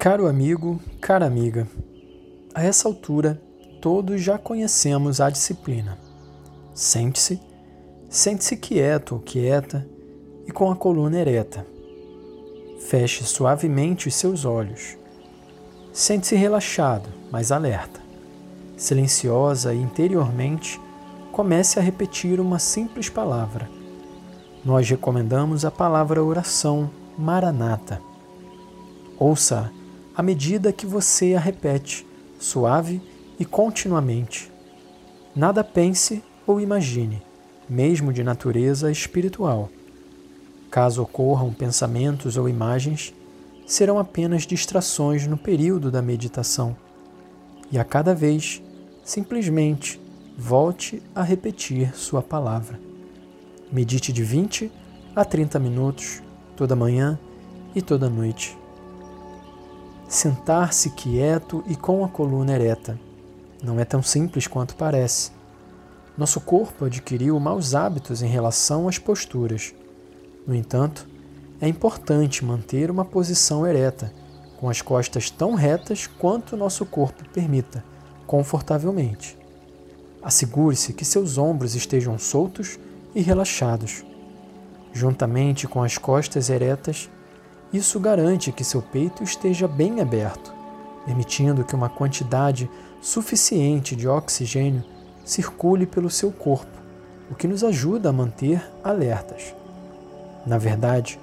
Caro amigo, cara amiga, a essa altura todos já conhecemos a disciplina. Sente-se, sente-se quieto ou quieta e com a coluna ereta. Feche suavemente os seus olhos. Sente-se relaxado, mas alerta. Silenciosa e interiormente, comece a repetir uma simples palavra. Nós recomendamos a palavra oração Maranata. Ouça à medida que você a repete, suave e continuamente. Nada pense ou imagine, mesmo de natureza espiritual. Caso ocorram pensamentos ou imagens, serão apenas distrações no período da meditação. E a cada vez, simplesmente volte a repetir sua palavra. Medite de 20 a 30 minutos, toda manhã e toda noite sentar-se quieto e com a coluna ereta. Não é tão simples quanto parece. Nosso corpo adquiriu maus hábitos em relação às posturas. No entanto, é importante manter uma posição ereta, com as costas tão retas quanto nosso corpo permita, confortavelmente. Assegure-se que seus ombros estejam soltos e relaxados. Juntamente com as costas eretas, isso garante que seu peito esteja bem aberto, permitindo que uma quantidade suficiente de oxigênio circule pelo seu corpo, o que nos ajuda a manter alertas. Na verdade,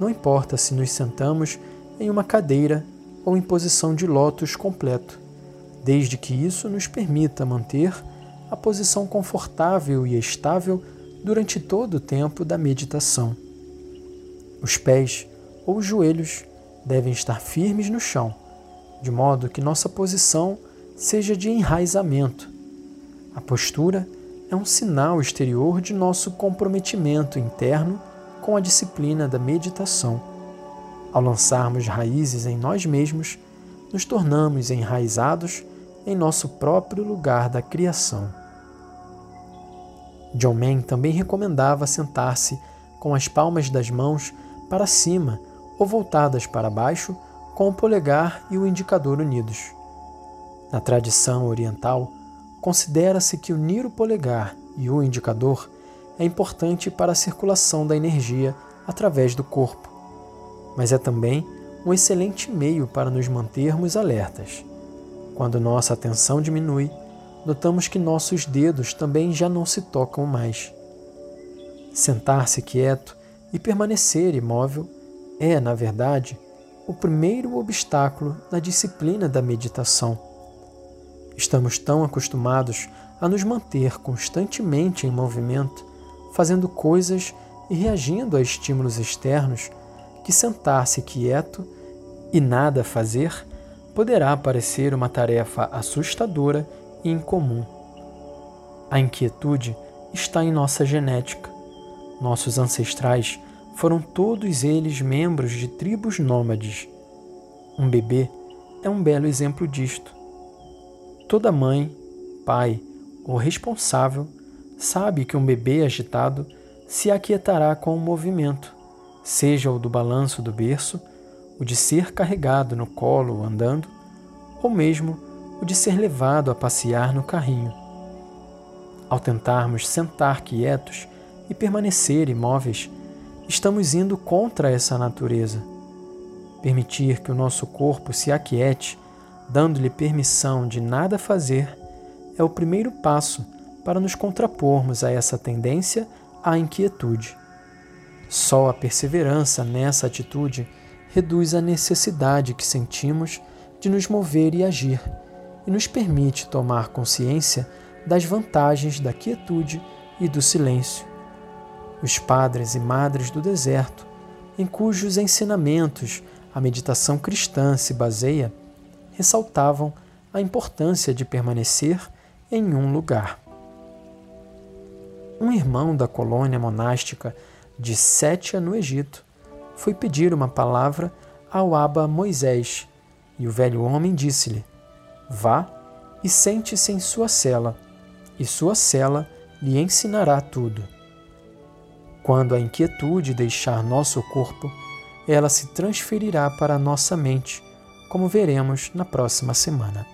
não importa se nos sentamos em uma cadeira ou em posição de lótus completo, desde que isso nos permita manter a posição confortável e estável durante todo o tempo da meditação. Os pés ou os joelhos devem estar firmes no chão, de modo que nossa posição seja de enraizamento. A postura é um sinal exterior de nosso comprometimento interno com a disciplina da meditação. Ao lançarmos raízes em nós mesmos, nos tornamos enraizados em nosso próprio lugar da criação. John Mann também recomendava sentar-se com as palmas das mãos para cima ou voltadas para baixo, com o polegar e o indicador unidos. Na tradição oriental, considera-se que unir o polegar e o indicador é importante para a circulação da energia através do corpo, mas é também um excelente meio para nos mantermos alertas. Quando nossa atenção diminui, notamos que nossos dedos também já não se tocam mais. Sentar-se quieto e permanecer imóvel é, na verdade, o primeiro obstáculo na disciplina da meditação. Estamos tão acostumados a nos manter constantemente em movimento, fazendo coisas e reagindo a estímulos externos, que sentar-se quieto e nada fazer poderá parecer uma tarefa assustadora e incomum. A inquietude está em nossa genética. Nossos ancestrais foram todos eles membros de tribos nômades. Um bebê é um belo exemplo disto. Toda mãe, pai ou responsável sabe que um bebê agitado se aquietará com o movimento, seja o do balanço do berço, o de ser carregado no colo andando, ou mesmo o de ser levado a passear no carrinho. Ao tentarmos sentar quietos e permanecer imóveis, estamos indo contra essa natureza. Permitir que o nosso corpo se aquiete, dando-lhe permissão de nada fazer, é o primeiro passo para nos contrapormos a essa tendência à inquietude. Só a perseverança nessa atitude reduz a necessidade que sentimos de nos mover e agir e nos permite tomar consciência das vantagens da quietude e do silêncio os padres e madres do deserto, em cujos ensinamentos a meditação cristã se baseia, ressaltavam a importância de permanecer em um lugar. Um irmão da colônia monástica de Sétia, no Egito, foi pedir uma palavra ao Abba Moisés, e o velho homem disse-lhe: Vá e sente-se em sua cela, e sua cela lhe ensinará tudo. Quando a inquietude deixar nosso corpo, ela se transferirá para nossa mente, como veremos na próxima semana.